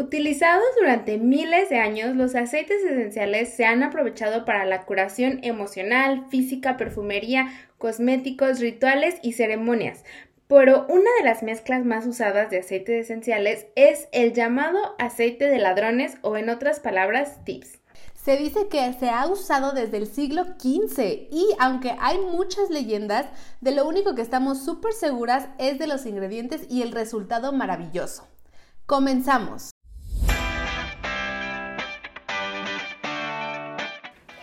Utilizados durante miles de años, los aceites esenciales se han aprovechado para la curación emocional, física, perfumería, cosméticos, rituales y ceremonias. Pero una de las mezclas más usadas de aceites esenciales es el llamado aceite de ladrones o en otras palabras tips. Se dice que se ha usado desde el siglo XV y aunque hay muchas leyendas, de lo único que estamos súper seguras es de los ingredientes y el resultado maravilloso. Comenzamos.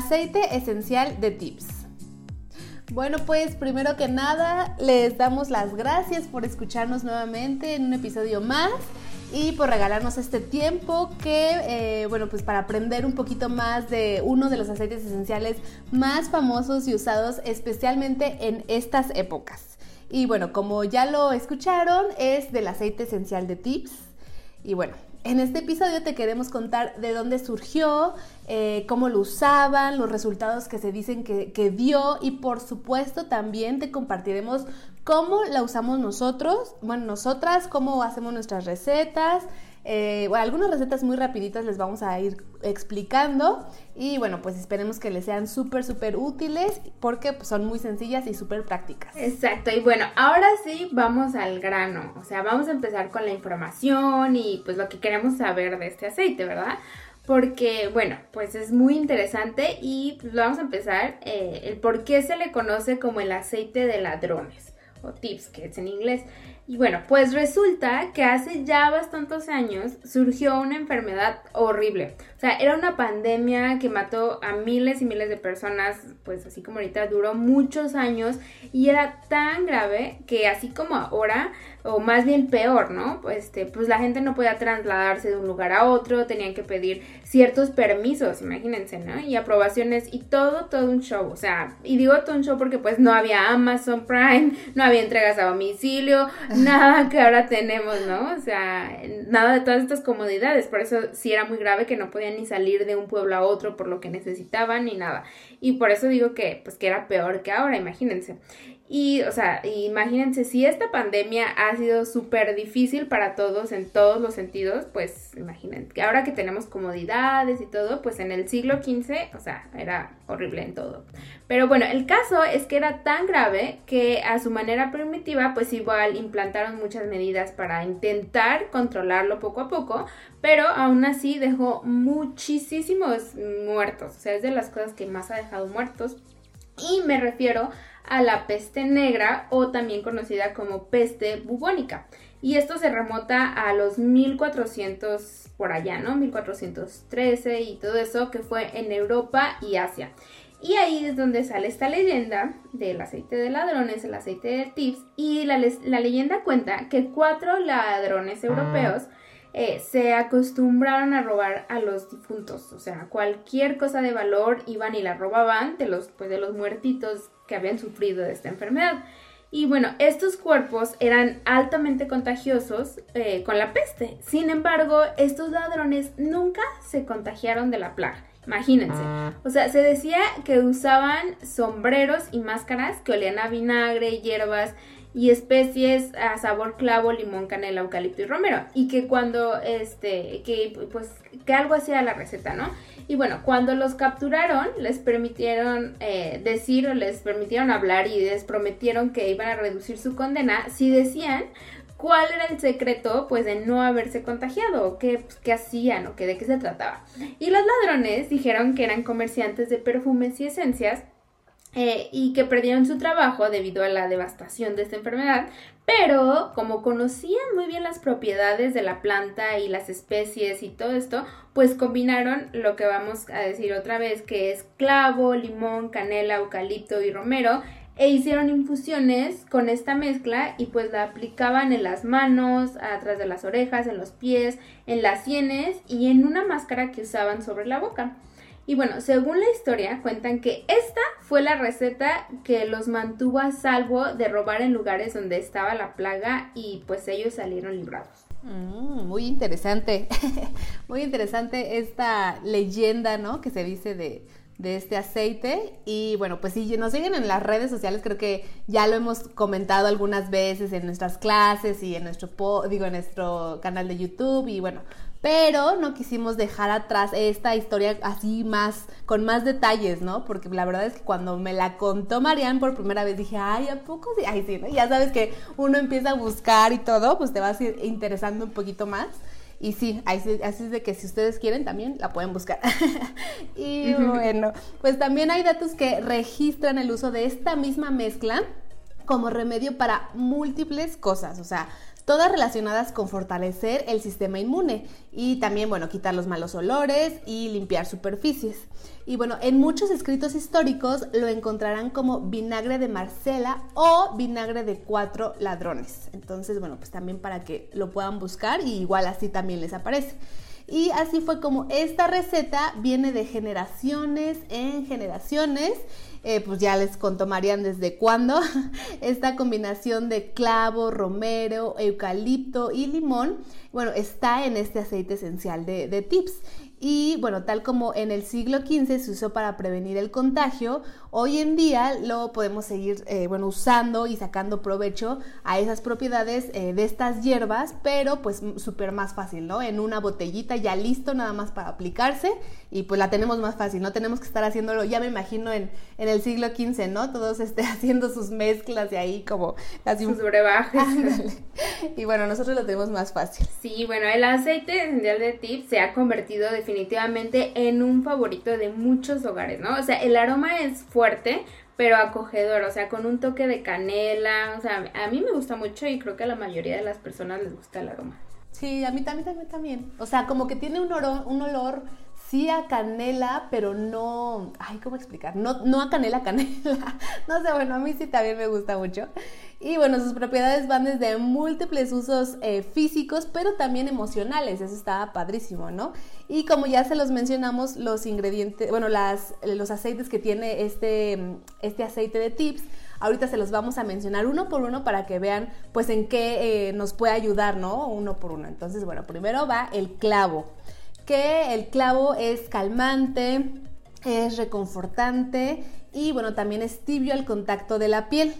Aceite esencial de tips. Bueno, pues primero que nada les damos las gracias por escucharnos nuevamente en un episodio más y por regalarnos este tiempo que, eh, bueno, pues para aprender un poquito más de uno de los aceites esenciales más famosos y usados especialmente en estas épocas. Y bueno, como ya lo escucharon, es del aceite esencial de Tips. Y bueno, en este episodio te queremos contar de dónde surgió, eh, cómo lo usaban, los resultados que se dicen que, que, dio y por supuesto también te compartiremos cómo la usamos nosotros, bueno, nosotras, cómo hacemos nuestras recetas, eh, bueno, algunas recetas muy rapiditas les vamos a ir explicando y bueno, pues esperemos que les sean súper, súper útiles porque son muy sencillas y súper prácticas. Exacto, y bueno, ahora sí vamos al grano, o sea, vamos a empezar con la información y pues lo que queremos saber de este aceite, ¿verdad? Porque, bueno, pues es muy interesante y pues, vamos a empezar eh, el por qué se le conoce como el aceite de ladrones o tips, que es en inglés. Y bueno, pues resulta que hace ya bastantes años surgió una enfermedad horrible. O sea, era una pandemia que mató a miles y miles de personas, pues así como ahorita duró muchos años y era tan grave que así como ahora, o más bien peor, ¿no? Pues, este, pues la gente no podía trasladarse de un lugar a otro, tenían que pedir ciertos permisos, imagínense, ¿no? Y aprobaciones y todo, todo un show. O sea, y digo todo un show porque pues no había Amazon Prime, no había entregas a domicilio, nada que ahora tenemos, ¿no? O sea, nada de todas estas comodidades. Por eso sí era muy grave que no podían ni salir de un pueblo a otro por lo que necesitaban ni nada. Y por eso digo que, pues que era peor que ahora, imagínense. Y, o sea, imagínense, si esta pandemia ha sido súper difícil para todos en todos los sentidos, pues imagínense, que ahora que tenemos comodidades y todo, pues en el siglo XV, o sea, era horrible en todo. Pero bueno, el caso es que era tan grave que a su manera primitiva, pues igual implantaron muchas medidas para intentar controlarlo poco a poco, pero aún así dejó muchísimos muertos, o sea, es de las cosas que más ha dejado muertos. Y me refiero a la peste negra o también conocida como peste bubónica. Y esto se remota a los 1400 por allá, ¿no? 1413 y todo eso que fue en Europa y Asia. Y ahí es donde sale esta leyenda del aceite de ladrones, el aceite de tips. Y la, la leyenda cuenta que cuatro ladrones europeos eh, se acostumbraron a robar a los difuntos. O sea, cualquier cosa de valor iban y la robaban de los, pues, de los muertitos que habían sufrido de esta enfermedad. Y bueno, estos cuerpos eran altamente contagiosos eh, con la peste. Sin embargo, estos ladrones nunca se contagiaron de la plaga. Imagínense. Ah. O sea, se decía que usaban sombreros y máscaras que olían a vinagre, hierbas y especies a sabor clavo, limón, canela, eucalipto y romero. Y que cuando, este, que pues, que algo hacía la receta, ¿no? Y bueno, cuando los capturaron, les permitieron eh, decir o les permitieron hablar y les prometieron que iban a reducir su condena si decían cuál era el secreto pues de no haberse contagiado qué, pues, qué hacían o qué, de qué se trataba. Y los ladrones dijeron que eran comerciantes de perfumes y esencias eh, y que perdieron su trabajo debido a la devastación de esta enfermedad, pero como conocían muy bien las propiedades de la planta y las especies y todo esto, pues combinaron lo que vamos a decir otra vez, que es clavo, limón, canela, eucalipto y romero e hicieron infusiones con esta mezcla y pues la aplicaban en las manos, atrás de las orejas, en los pies, en las sienes y en una máscara que usaban sobre la boca. Y bueno, según la historia, cuentan que esta fue la receta que los mantuvo a salvo de robar en lugares donde estaba la plaga y pues ellos salieron librados. Mm, muy interesante, muy interesante esta leyenda, ¿no? Que se dice de, de este aceite. Y bueno, pues si nos siguen en las redes sociales, creo que ya lo hemos comentado algunas veces en nuestras clases y en nuestro, digo, en nuestro canal de YouTube. Y bueno, pero no quisimos dejar atrás esta historia así más, con más detalles, ¿no? Porque la verdad es que cuando me la contó Marianne por primera vez dije, ay, ¿a poco sí? Ay, sí, ¿no? Ya sabes que uno empieza a buscar y todo, pues te vas interesando un poquito más. Y sí, así es de que si ustedes quieren también la pueden buscar. y bueno, pues también hay datos que registran el uso de esta misma mezcla como remedio para múltiples cosas. O sea, todas relacionadas con fortalecer el sistema inmune y también, bueno, quitar los malos olores y limpiar superficies. Y bueno, en muchos escritos históricos lo encontrarán como vinagre de Marcela o vinagre de cuatro ladrones. Entonces, bueno, pues también para que lo puedan buscar y igual así también les aparece. Y así fue como esta receta viene de generaciones en generaciones eh, pues ya les contó Marian desde cuándo, esta combinación de clavo, romero, eucalipto y limón, bueno, está en este aceite esencial de, de tips. Y bueno, tal como en el siglo XV se usó para prevenir el contagio, hoy en día lo podemos seguir eh, bueno, usando y sacando provecho a esas propiedades eh, de estas hierbas, pero pues súper más fácil, ¿no? En una botellita ya listo nada más para aplicarse y pues la tenemos más fácil, no tenemos que estar haciéndolo, ya me imagino en, en el siglo XV, ¿no? Todos este, haciendo sus mezclas y ahí como las sus brebajes. y bueno, nosotros lo tenemos más fácil. Sí, bueno, el aceite esencial de Tips se ha convertido definitivamente en un favorito de muchos hogares, ¿no? O sea, el aroma es fuerte, pero acogedor, o sea, con un toque de canela, o sea, a mí me gusta mucho y creo que a la mayoría de las personas les gusta el aroma. Sí, a mí también, también, también. O sea, como que tiene un, olor, un olor sí a canela, pero no, ay, ¿cómo explicar? No, no a canela, canela. No sé, bueno, a mí sí también me gusta mucho. Y bueno, sus propiedades van desde múltiples usos eh, físicos, pero también emocionales. Eso está padrísimo, ¿no? Y como ya se los mencionamos, los ingredientes, bueno, las, los aceites que tiene este, este aceite de tips, ahorita se los vamos a mencionar uno por uno para que vean pues en qué eh, nos puede ayudar, ¿no? Uno por uno. Entonces, bueno, primero va el clavo que el clavo es calmante, es reconfortante y bueno, también es tibio al contacto de la piel.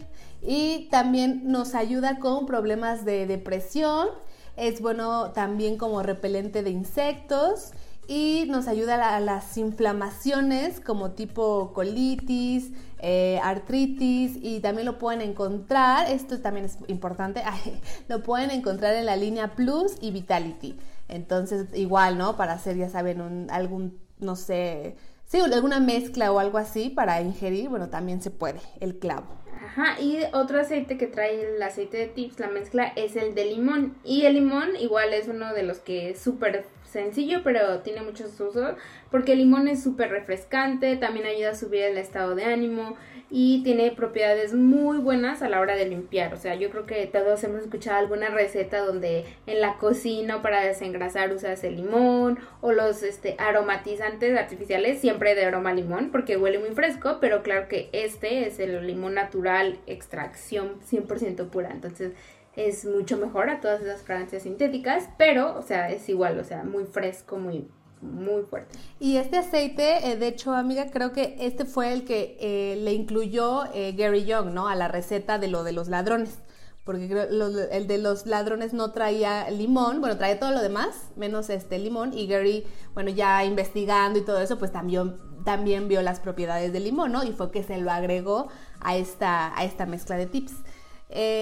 Y también nos ayuda con problemas de depresión, es bueno también como repelente de insectos y nos ayuda a las inflamaciones como tipo colitis, eh, artritis y también lo pueden encontrar, esto también es importante, lo pueden encontrar en la línea Plus y Vitality. Entonces, igual, ¿no? Para hacer, ya saben, algún, no sé, sí, alguna mezcla o algo así para ingerir, bueno, también se puede, el clavo. Ajá, y otro aceite que trae el aceite de tips, la mezcla, es el de limón. Y el limón igual es uno de los que es súper sencillo, pero tiene muchos usos, porque el limón es súper refrescante, también ayuda a subir el estado de ánimo, y tiene propiedades muy buenas a la hora de limpiar. O sea, yo creo que todos hemos escuchado alguna receta donde en la cocina para desengrasar usas el limón o los este, aromatizantes artificiales siempre de aroma limón porque huele muy fresco, pero claro que este es el limón natural, extracción 100% pura. Entonces es mucho mejor a todas esas fragancias sintéticas, pero, o sea, es igual, o sea, muy fresco, muy muy fuerte. Y este aceite, eh, de hecho, amiga, creo que este fue el que eh, le incluyó eh, Gary Young, ¿no? A la receta de lo de los ladrones. Porque el de los ladrones no traía limón, bueno, traía todo lo demás, menos este limón. Y Gary, bueno, ya investigando y todo eso, pues también, también vio las propiedades del limón, ¿no? Y fue que se lo agregó a esta, a esta mezcla de tips.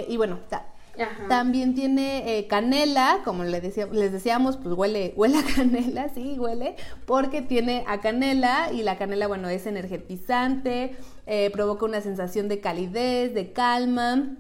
y bueno, también tiene eh, canela, como les, les decíamos, pues huele, huele a canela, sí, huele, porque tiene a canela y la canela, bueno, es energetizante, eh, provoca una sensación de calidez, de calma.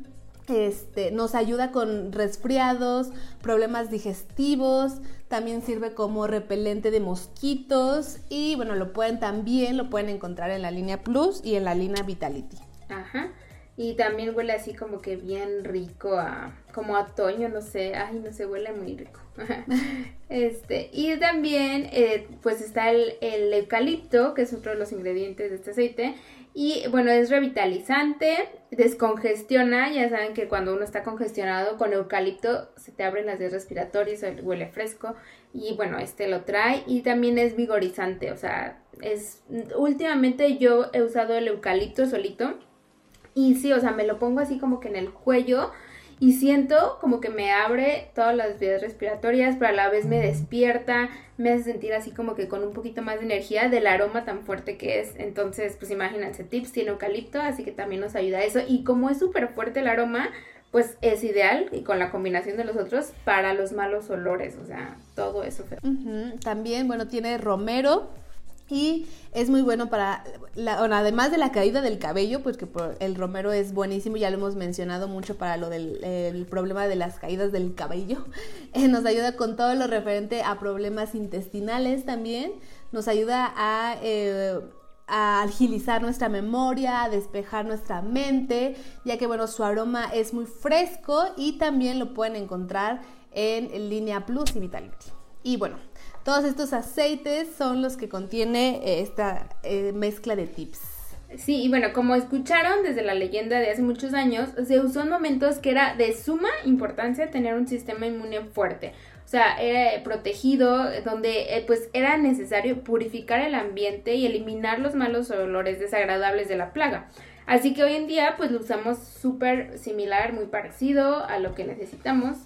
Este, nos ayuda con resfriados, problemas digestivos, también sirve como repelente de mosquitos y bueno, lo pueden también, lo pueden encontrar en la línea Plus y en la línea Vitality. Ajá. Y también huele así como que bien rico a como a otoño, no sé, ay, no sé, huele muy rico. este, y también eh, pues está el, el eucalipto, que es otro de los ingredientes de este aceite. Y bueno, es revitalizante, descongestiona, ya saben que cuando uno está congestionado con eucalipto se te abren las vías respiratorias, huele fresco y bueno, este lo trae y también es vigorizante, o sea, es últimamente yo he usado el eucalipto solito y sí, o sea, me lo pongo así como que en el cuello y siento como que me abre todas las vías respiratorias, pero a la vez me despierta, me hace sentir así como que con un poquito más de energía del aroma tan fuerte que es. Entonces, pues imagínense, tips tiene eucalipto, así que también nos ayuda a eso. Y como es súper fuerte el aroma, pues es ideal y con la combinación de los otros para los malos olores, o sea, todo eso. También, bueno, tiene romero, y es muy bueno para, además de la caída del cabello, pues que el romero es buenísimo, ya lo hemos mencionado mucho para lo del problema de las caídas del cabello. Eh, nos ayuda con todo lo referente a problemas intestinales también. Nos ayuda a, eh, a agilizar nuestra memoria, a despejar nuestra mente, ya que bueno, su aroma es muy fresco y también lo pueden encontrar en Línea Plus y Vitality. Y bueno, todos estos aceites son los que contiene eh, esta eh, mezcla de tips. Sí, y bueno, como escucharon desde la leyenda de hace muchos años, se usó en momentos que era de suma importancia tener un sistema inmune fuerte. O sea, era protegido, donde eh, pues era necesario purificar el ambiente y eliminar los malos olores desagradables de la plaga. Así que hoy en día pues lo usamos súper similar, muy parecido a lo que necesitamos.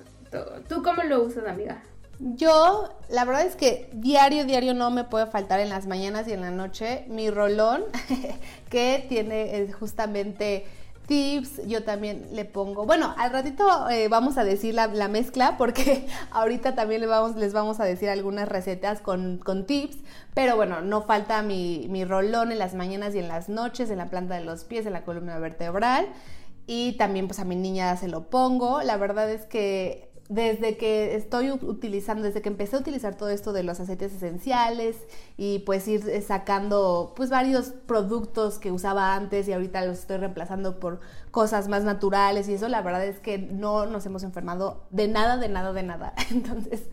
¿Tú cómo lo usas, amiga? Yo, la verdad es que diario, diario no me puede faltar en las mañanas y en la noche mi rolón, que tiene eh, justamente tips, yo también le pongo, bueno, al ratito eh, vamos a decir la, mezcla porque ahorita también les vamos, les vamos a decir algunas recetas con, tips, pero bueno, no falta mi, mi rolón en las mañanas y en las noches, en la planta de los pies, en la columna vertebral. Y también pues a mi niña se lo pongo, la verdad es que desde que estoy utilizando, desde que empecé a utilizar todo esto de los aceites esenciales y pues ir eh, sacando pues varios productos que usaba antes y ahorita los estoy reemplazando por cosas más naturales y eso, la verdad es que no nos hemos enfermado de nada, de nada, de nada. Entonces,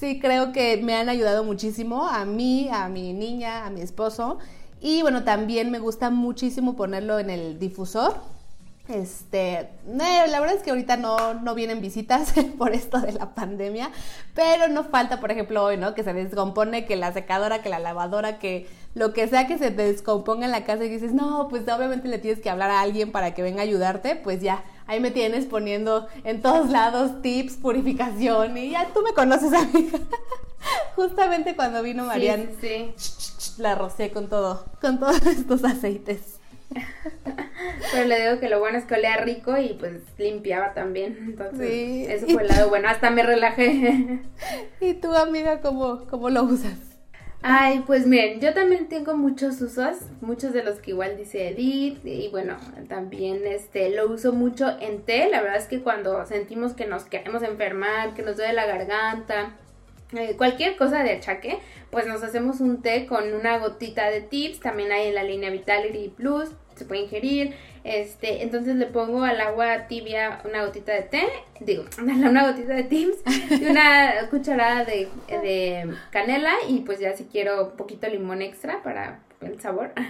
sí creo que me han ayudado muchísimo a mí, a mi niña, a mi esposo. Y bueno, también me gusta muchísimo ponerlo en el difusor este, eh, la verdad es que ahorita no, no vienen visitas por esto de la pandemia, pero no falta, por ejemplo, hoy, ¿no? Que se descompone, que la secadora, que la lavadora, que lo que sea que se descomponga en la casa y dices, no, pues obviamente le tienes que hablar a alguien para que venga a ayudarte, pues ya, ahí me tienes poniendo en todos lados tips, purificación y ya tú me conoces, amiga. Justamente cuando vino Marian, la rocé con todo, con todos estos aceites. Pero le digo que lo bueno es que olía rico y pues limpiaba también. Entonces, eso fue el lado bueno. Hasta me relajé. ¿Y tú, amiga, cómo, cómo lo usas? Ay, pues miren, yo también tengo muchos usos, muchos de los que igual dice Edith, y bueno, también este lo uso mucho en té, la verdad es que cuando sentimos que nos queremos enfermar, que nos duele la garganta, eh, cualquier cosa de achaque, pues nos hacemos un té con una gotita de tips, también hay en la línea Vitality Plus, se puede ingerir. Este, entonces le pongo al agua tibia una gotita de té, digo, una gotita de tips y una cucharada de, de canela y pues ya si quiero un poquito limón extra para el sabor.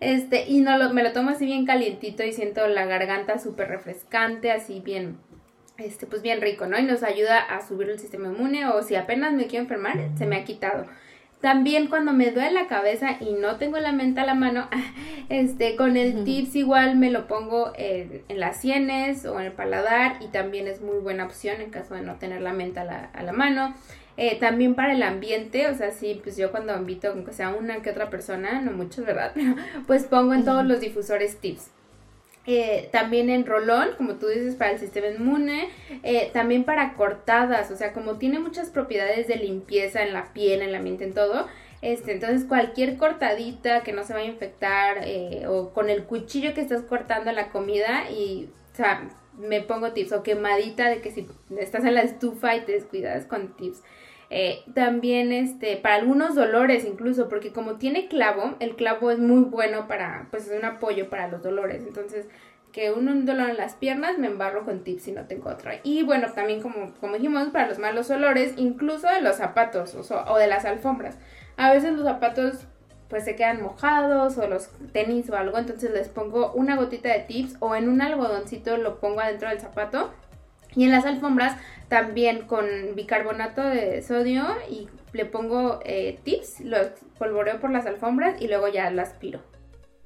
Este, y no lo, me lo tomo así bien calientito y siento la garganta súper refrescante, así bien, este, pues bien rico, ¿no? Y nos ayuda a subir el sistema inmune o si apenas me quiero enfermar, se me ha quitado. También cuando me duele la cabeza y no tengo la menta a la mano, este, con el tips igual me lo pongo en, las sienes o en el paladar y también es muy buena opción en caso de no tener la menta a la, a la mano. Eh, también para el ambiente, o sea, sí, pues yo cuando invito, aunque sea una que otra persona, no muchos, ¿verdad? pues pongo en todos los difusores tips. Eh, también en rolón, como tú dices, para el sistema inmune, eh, también para cortadas, o sea, como tiene muchas propiedades de limpieza en la piel, en la mente, en todo, este, entonces cualquier cortadita que no se vaya a infectar eh, o con el cuchillo que estás cortando la comida y, o sea, me pongo tips o quemadita de que si estás en la estufa y te descuidas con tips. Eh, también este, para algunos dolores incluso, porque como tiene clavo, el clavo es muy bueno para, pues es un apoyo para los dolores. Entonces, que un dolor en las piernas, me embarro con tips si no tengo otra. Y bueno, también como, como dijimos, para los malos olores, incluso de los zapatos o, de las alfombras. A veces los zapatos pues se quedan mojados o los tenis o algo, entonces les pongo una gotita de tips o en un algodoncito lo pongo adentro del zapato. Y en las alfombras también con bicarbonato de sodio y le pongo eh, tips, lo polvoreo por las alfombras y luego ya las aspiro.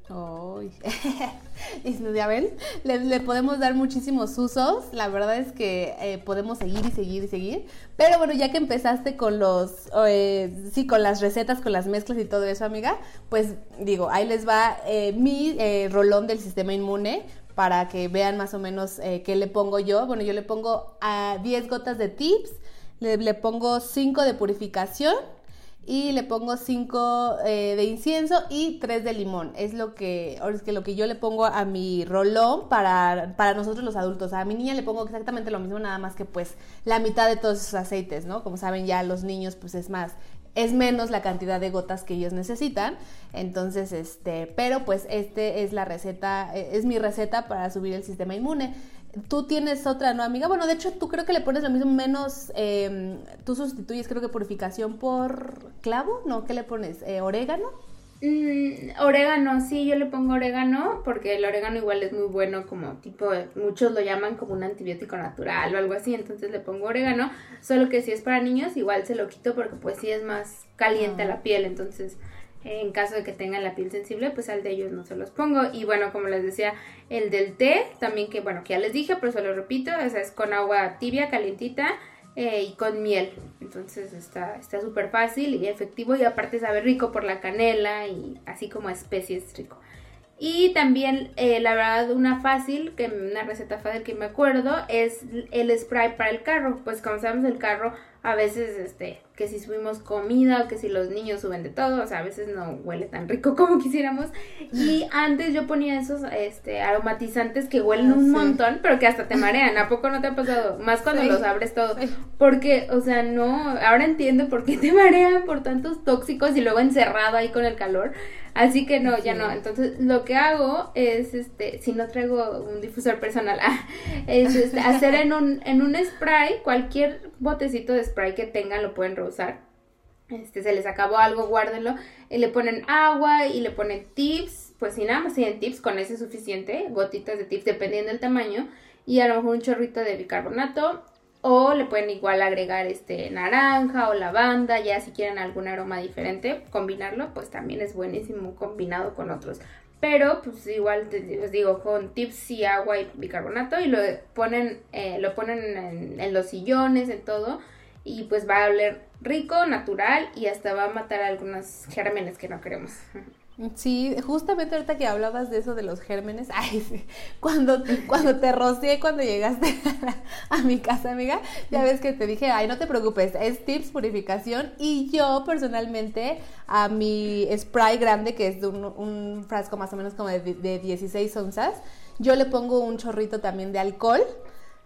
Y ya ven, le, podemos dar muchísimos usos. La verdad es que eh, podemos seguir y seguir y seguir. Pero bueno, ya que empezaste con los, eh, sí, con las recetas, con las mezclas y todo eso, amiga, pues digo, ahí les va eh, mi rolón del sistema inmune para que vean más o menos qué le pongo yo. Bueno, yo le pongo a 10 gotas de tips, le, le pongo 5 de purificación y le pongo 5 eh, de incienso y 3 de limón. Es lo que, es que lo que yo le pongo a mi rolón para, para nosotros los adultos. A mi niña le pongo exactamente lo mismo, nada más que pues la mitad de todos esos aceites, ¿no? Como saben ya los niños pues es más, es menos la cantidad de gotas que ellos necesitan. Entonces, este, pero pues este es la receta, e, es mi receta para subir el sistema inmune. Tú tienes otra, ¿no, amiga? Bueno, de hecho, tú creo que le pones lo mismo, menos, eh, tú sustituyes creo que purificación por clavo, ¿no? ¿Qué le pones? Eh, ¿Orégano? Mm, orégano, sí, yo le pongo orégano porque el orégano igual es muy bueno como tipo, muchos lo llaman como un antibiótico natural o algo así, entonces le pongo orégano, solo que si es para niños igual se lo quito porque pues sí es más caliente ah. la piel, entonces en caso de que tengan la piel sensible, pues al de ellos no se los pongo. Y bueno, como les decía, el del té, también que bueno, que ya les dije, pero se lo repito, esa es con agua tibia, calientita eh, y con miel. Entonces está súper fácil y efectivo y aparte sabe rico por la canela y así como especies rico. Y también, eh, la verdad, una fácil, que una receta fácil que me acuerdo, es el spray para el carro. Pues como sabemos, el carro a veces, este, que si subimos comida, que si los niños suben de todo, o sea, a veces no huele tan rico como quisiéramos. Y antes yo ponía esos, este, aromatizantes que huelen ah, un montón, pero que hasta te marean. ¿A poco no te ha pasado? Más cuando los abres todo. Porque, o sea, no, ahora entiendo por qué te marean por tantos tóxicos y luego encerrado ahí con el calor. Así que no, ya no. Entonces, lo que hago es, este, si no traigo un difusor personal, es este, hacer en un, en un spray, cualquier botecito de spray que tengan lo pueden reusar. Este, se les acabó algo, guárdenlo. Y le ponen agua y le ponen tips. Pues si nada más tienen tips, con ese es suficiente. Gotitas de tips, dependiendo del tamaño. Y a lo mejor un chorrito de bicarbonato o le pueden igual agregar este naranja o lavanda, ya si quieren algún aroma diferente, combinarlo, pues también es buenísimo combinado con otros. Pero pues igual les digo, con tips y agua y bicarbonato y lo ponen, eh, lo ponen en, en los sillones, en todo, y pues va a oler rico, natural y hasta va a matar algunos gérmenes que no queremos. Sí, justamente ahorita que hablabas de eso de los gérmenes, ay, sí, cuando, cuando te rocié cuando llegaste a mi casa, amiga, ya ves que te dije, ay, no te preocupes, es tips purificación y yo personalmente a mi spray grande, que es de un, frasco más o menos como de, de 16 onzas, yo le pongo un chorrito también de alcohol,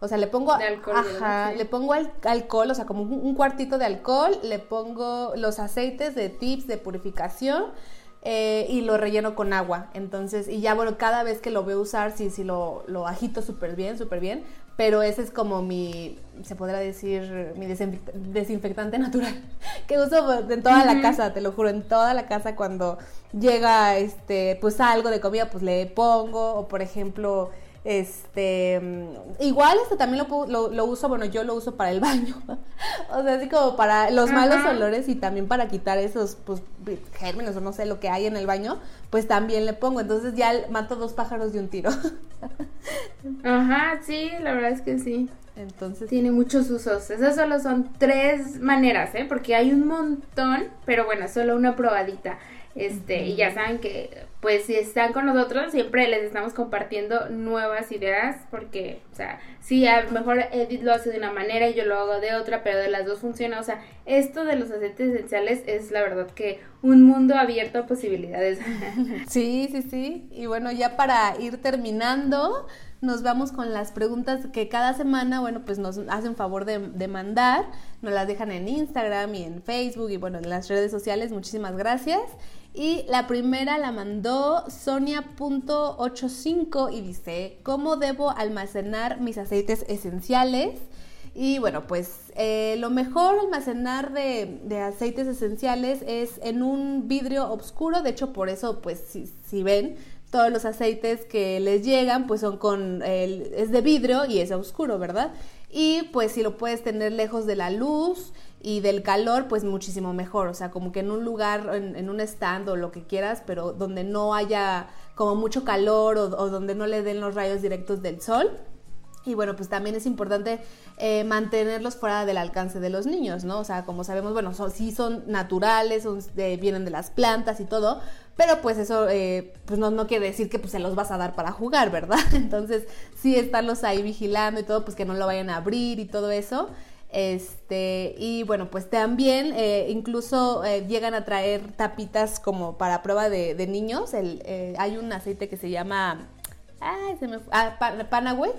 o sea, le pongo, alcohol, ajá, le pongo alcohol, o sea, como un cuartito de alcohol, le pongo los aceites de tips de purificación, eh, y lo relleno con agua. Entonces, y ya bueno, cada vez que lo veo usar, sí, sí lo, lo agito súper bien, súper bien. Pero ese es como mi, se podrá decir, mi desinfectante natural, que uso en toda la casa, te lo juro, en toda la casa cuando llega, este, pues algo de comida, pues le pongo, o por ejemplo, este, igual este también lo, lo, uso, bueno, yo lo uso para el baño. o sea, así como para los malos olores y también para quitar esos, pues, gérmenes o no sé, lo que hay en el baño, pues también le pongo. Entonces ya mato dos pájaros de un tiro. Ajá, sí, la verdad es que sí. Entonces. Tiene muchos usos. Esas solo son tres maneras, ¿eh? Porque hay un montón, pero bueno, solo una probadita. Este, y ya saben que, pues, si están con nosotros, siempre les estamos compartiendo nuevas ideas, porque, o sea, sí, a lo mejor Edith lo hace de una manera y yo lo hago de otra, pero de las dos funciona. O sea, esto de los aceites esenciales es la verdad que un mundo abierto a posibilidades. Sí, sí, sí. Y bueno, ya para ir terminando, nos vamos con las preguntas que cada semana, bueno, pues nos hacen favor de, de, mandar, nos las dejan en Instagram y en Facebook y bueno, en las redes sociales, muchísimas gracias. Y la primera la mandó Sonia.85 y dice, ¿cómo debo almacenar mis aceites esenciales? Y bueno, pues eh, lo mejor almacenar de, aceites esenciales es en un vidrio oscuro, de hecho por eso pues si, ven todos los aceites que les llegan pues son con, el, es de vidrio y es oscuro, ¿verdad? Y pues si lo puedes tener lejos de la luz y del calor, pues muchísimo mejor, o sea, como que en un lugar, en, un stand o lo que quieras, pero donde no haya como mucho calor o donde no le den los rayos directos del sol. Y bueno, pues también es importante eh, mantenerlos fuera del alcance de los niños, ¿no? O sea, como sabemos, bueno, son, sí son naturales, son, vienen de las plantas y todo, pero pues eso eh, pues no, no, quiere decir que pues, se los vas a dar para jugar, ¿verdad? Entonces, sí estarlos ahí vigilando y todo, pues que no lo vayan a abrir y todo eso. Este, y bueno, pues también eh, incluso llegan a traer tapitas como para prueba de, niños. El, hay un aceite que se llama. Ay, se me ah, Panaway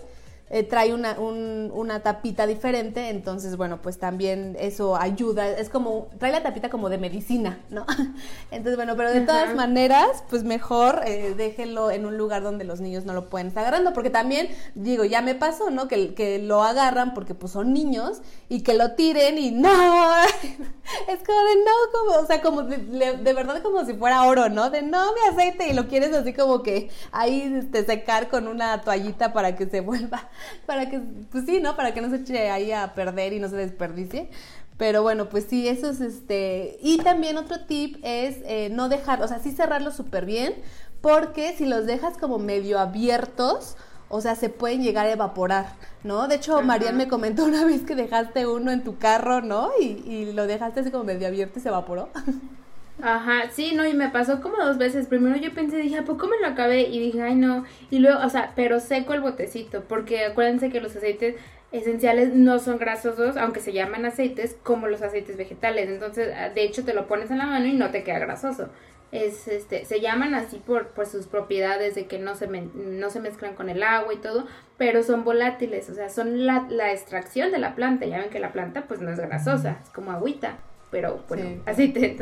eh, trae una, una tapita diferente, entonces bueno, pues también eso ayuda, es como, trae la tapita como de medicina, ¿no? Entonces bueno, pero de todas maneras, pues mejor eh, déjenlo en un lugar donde los niños no lo pueden estar agarrando, porque también, digo, ya me pasó, ¿no? Que, que lo agarran porque pues son niños y que lo tiren y no, es como de no, como, o sea, como de, de, verdad como si fuera oro, ¿no? De no, mi aceite y lo quieres así como que ahí este, secar con una toallita para que se vuelva para que, pues sí, ¿no? Para que no se eche ahí a perder y no se desperdicie. Pero bueno, pues sí, eso es este. Y también otro tip es eh, no dejar, o sea, sí cerrarlos súper bien, porque si los dejas como medio abiertos, o sea, se pueden llegar a evaporar, ¿no? De hecho, Marian me comentó una vez que dejaste uno en tu carro, ¿no? Y, y lo dejaste así como medio abierto y se evaporó. Ajá, sí, no, y me pasó como dos veces. Primero yo pensé, dije, ¿a poco me lo acabé? Y dije, ay, no. Y luego, o sea, pero seco el botecito, porque acuérdense que los aceites esenciales no son grasosos, aunque se llaman aceites, como los aceites vegetales. Entonces, ah, de hecho, te lo pones en la mano y no te queda grasoso. Es, este, se llaman así por, por sus propiedades de que no se, no se mezclan con el agua y todo, pero son volátiles, o sea, son la, la extracción de la planta. Ya ven que la planta pues no es grasosa, es como agüita pero bueno, así te,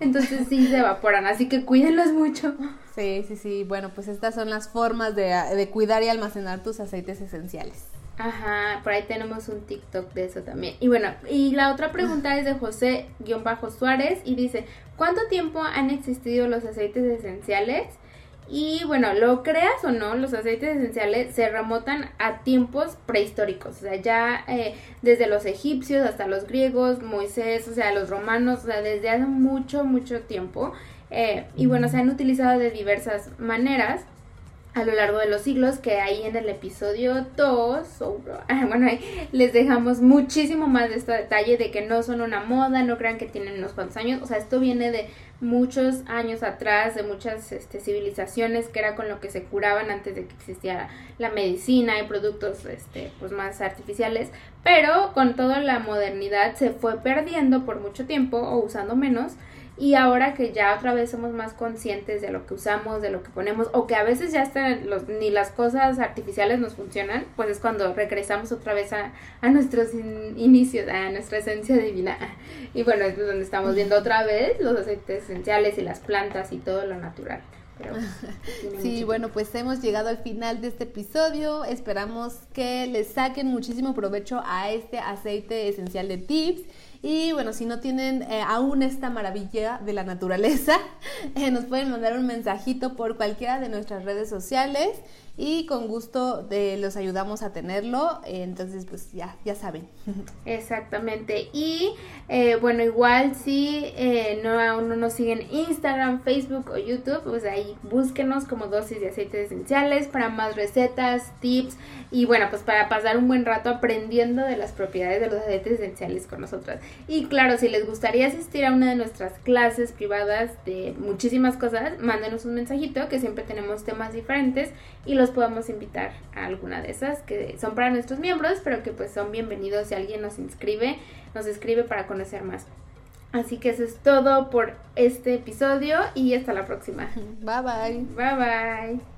entonces sí se evaporan, así que cuídenlos mucho. Sí, sí, sí, bueno, pues estas son las formas de, de cuidar y almacenar tus aceites esenciales. Ajá, por ahí tenemos un TikTok de eso también. Y bueno, y la otra pregunta es de José-Suárez y dice, ¿cuánto tiempo han existido los aceites esenciales? Y bueno, lo creas o no, los aceites esenciales se remontan a tiempos prehistóricos, o sea, ya eh, desde los egipcios hasta los griegos, Moisés, o sea, los romanos, o sea, desde hace mucho, mucho tiempo. Eh, y bueno, se han utilizado de diversas maneras a lo largo de los siglos, que ahí en el episodio 2, bueno, ahí les dejamos muchísimo más de este detalle de que no son una moda, no crean que tienen unos cuantos años, o sea, esto viene de muchos años atrás, de muchas este, civilizaciones que era con lo que se curaban antes de que existiera la medicina y productos este, pues más artificiales, pero con toda la modernidad se fue perdiendo por mucho tiempo o usando menos y ahora que ya otra vez somos más conscientes de lo que usamos, de lo que ponemos, o que a veces ya hasta los, ni las cosas artificiales nos funcionan, pues es cuando regresamos otra vez a, a nuestros inicios, a nuestra esencia divina. Y bueno, es donde estamos viendo otra vez los aceites esenciales y las plantas y todo lo natural. sí, bueno, pues hemos llegado al final de este episodio. Esperamos que les saquen muchísimo provecho a este aceite esencial de tips. Y bueno, si no tienen eh, aún esta maravilla de la naturaleza, eh, nos pueden mandar un mensajito por cualquiera de nuestras redes sociales y con gusto eh, los ayudamos a tenerlo. entonces, pues ya, ya saben. Exactamente. Y eh, bueno, igual si eh, no aún no nos siguen Instagram, Facebook o YouTube, pues ahí búsquenos como dosis de aceites esenciales para más recetas, tips y bueno, pues para pasar un buen rato aprendiendo de las propiedades de los aceites esenciales con nosotras. Y claro, si les gustaría asistir a una de nuestras clases privadas de muchísimas cosas, mándenos un mensajito que siempre tenemos temas diferentes y los podemos invitar a alguna de esas que son para nuestros miembros, pero que pues son bienvenidos si alguien nos inscribe, nos escribe para conocer más. Así que eso es todo por este episodio y hasta la próxima. Bye bye. Bye bye.